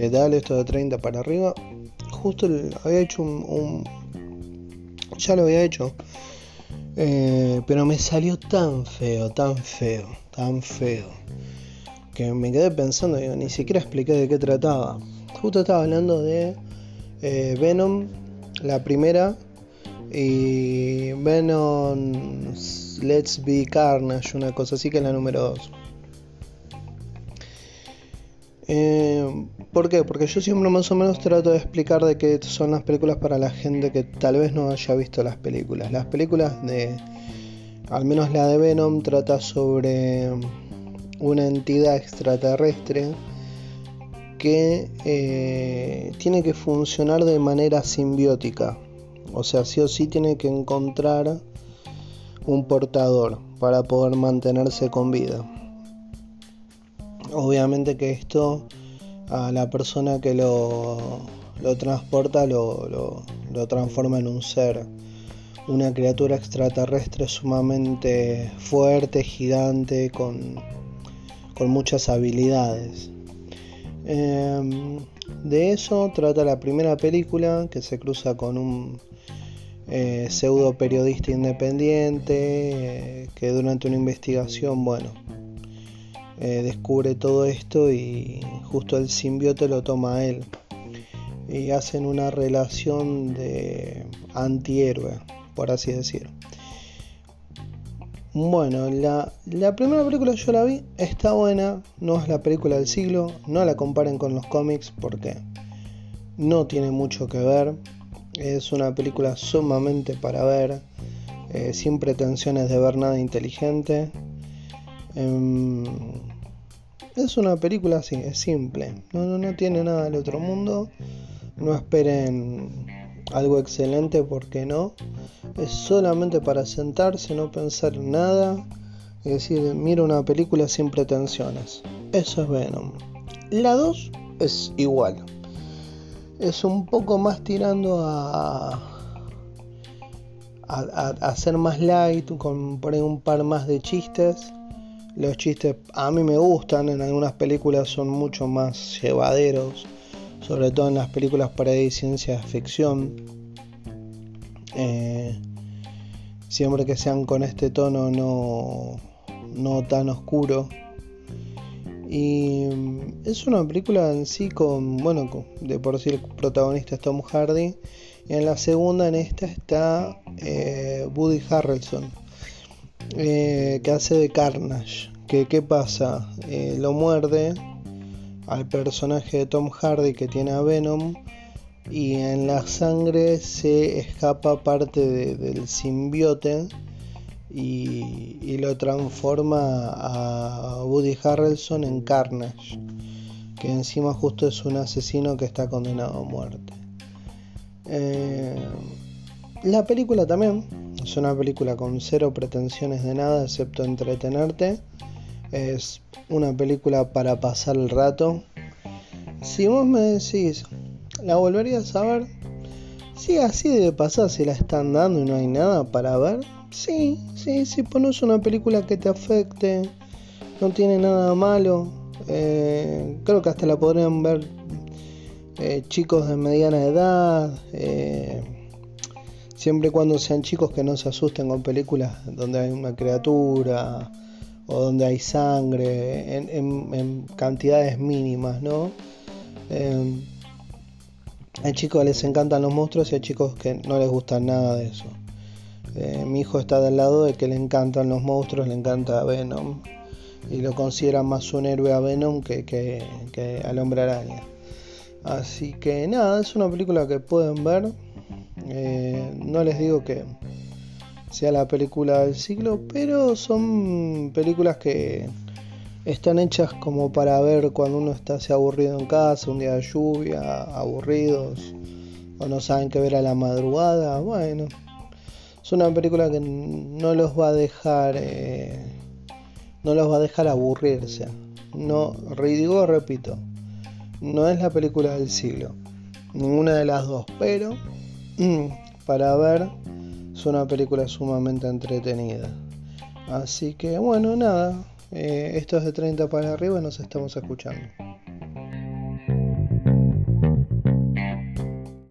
¿Qué tal esto de 30 para arriba? Justo había hecho un, Ya lo había hecho. Eh, pero me salió tan feo, tan feo, tan feo. Que me quedé pensando, digo, ni siquiera expliqué de qué trataba. Justo estaba hablando de eh, Venom, la primera, y Venom Let's Be Carnage, una cosa así que es la número 2. Eh, ¿Por qué? Porque yo siempre más o menos trato de explicar de qué son las películas para la gente que tal vez no haya visto las películas. Las películas de, al menos la de Venom, trata sobre una entidad extraterrestre que eh, tiene que funcionar de manera simbiótica. O sea, sí o sí tiene que encontrar un portador para poder mantenerse con vida. Obviamente que esto a la persona que lo, lo transporta lo, lo, transforma en un ser, una criatura extraterrestre sumamente fuerte, gigante, con, con muchas habilidades. Em, de eso trata la primera película que se cruza con un eh, pseudo periodista independiente eh, que durante una investigación, bueno, eh, descubre todo esto y justo el simbiote lo toma a él. Y hacen una relación de antihéroe, por así decirlo. Bueno, la, primera película yo la vi, está buena, no es la película del siglo, no la comparen con los cómics porque no tiene mucho que ver, es una película sumamente para ver, eh, sin pretensiones de ver nada inteligente. Em, es una película así, es simple. No, no, no tiene nada del otro mundo. No esperen algo excelente porque no. Es solamente para sentarse, no pensar en nada. Es decir, mira una película sin pretensiones. Eso es Venom. La 2 es igual. Es un poco más tirando a, a, a, más light, con poner un par más de chistes los chistes a mí me gustan, en algunas películas son mucho más llevaderos, sobre todo en las películas para de ciencia ficción. Eh, siempre que sean con este tono no, no tan oscuro. Y es una película en sí con, bueno, de por sí el protagonista es Tom Hardy. Y en la segunda, en esta, está eh, Woody Harrelson eh, que hace de Carnage. Que, ¿Qué pasa? Eh, lo muerde al personaje de Tom Hardy que tiene a Venom y en la sangre se escapa parte del simbiote y, lo transforma a Woody Harrelson en Carnage, que encima justo es un asesino que está condenado a muerte. Eh, la película también es una película con cero pretensiones de nada excepto entretenerte. Es una película para pasar el rato. Si vos me decís, ¿la volverías a ver? Sí, así de pasar si la están dando y no hay nada para ver. Sí, sí, si pones una película que te afecte, no tiene nada malo. Eh, creo que hasta la podrían ver eh, chicos de mediana edad. Eh, siempre y cuando sean chicos que no se asusten con películas donde hay una criatura o donde hay sangre en, cantidades mínimas, ¿no? Em, hay chicos que les encantan los monstruos y hay chicos que no les gusta nada de eso. Eh, mi hijo está del lado de que le encantan los monstruos, le encanta Venom y lo considera más un héroe a Venom que, que al hombre araña. Así que nada, es una película que pueden ver eh, no les digo que sea la película del siglo, pero son películas que están hechas como para ver cuando uno está así aburrido en casa, un día de lluvia, aburridos, o no saben qué ver a la madrugada. Bueno, es una película que no los va a dejar, eh, no los va a dejar aburrirse. No, digo, repito, no es la película del siglo, ninguna de las dos, pero para ver. Es una película sumamente entretenida. Así que bueno, nada. Eh, esto es de 30 para arriba nos estamos escuchando.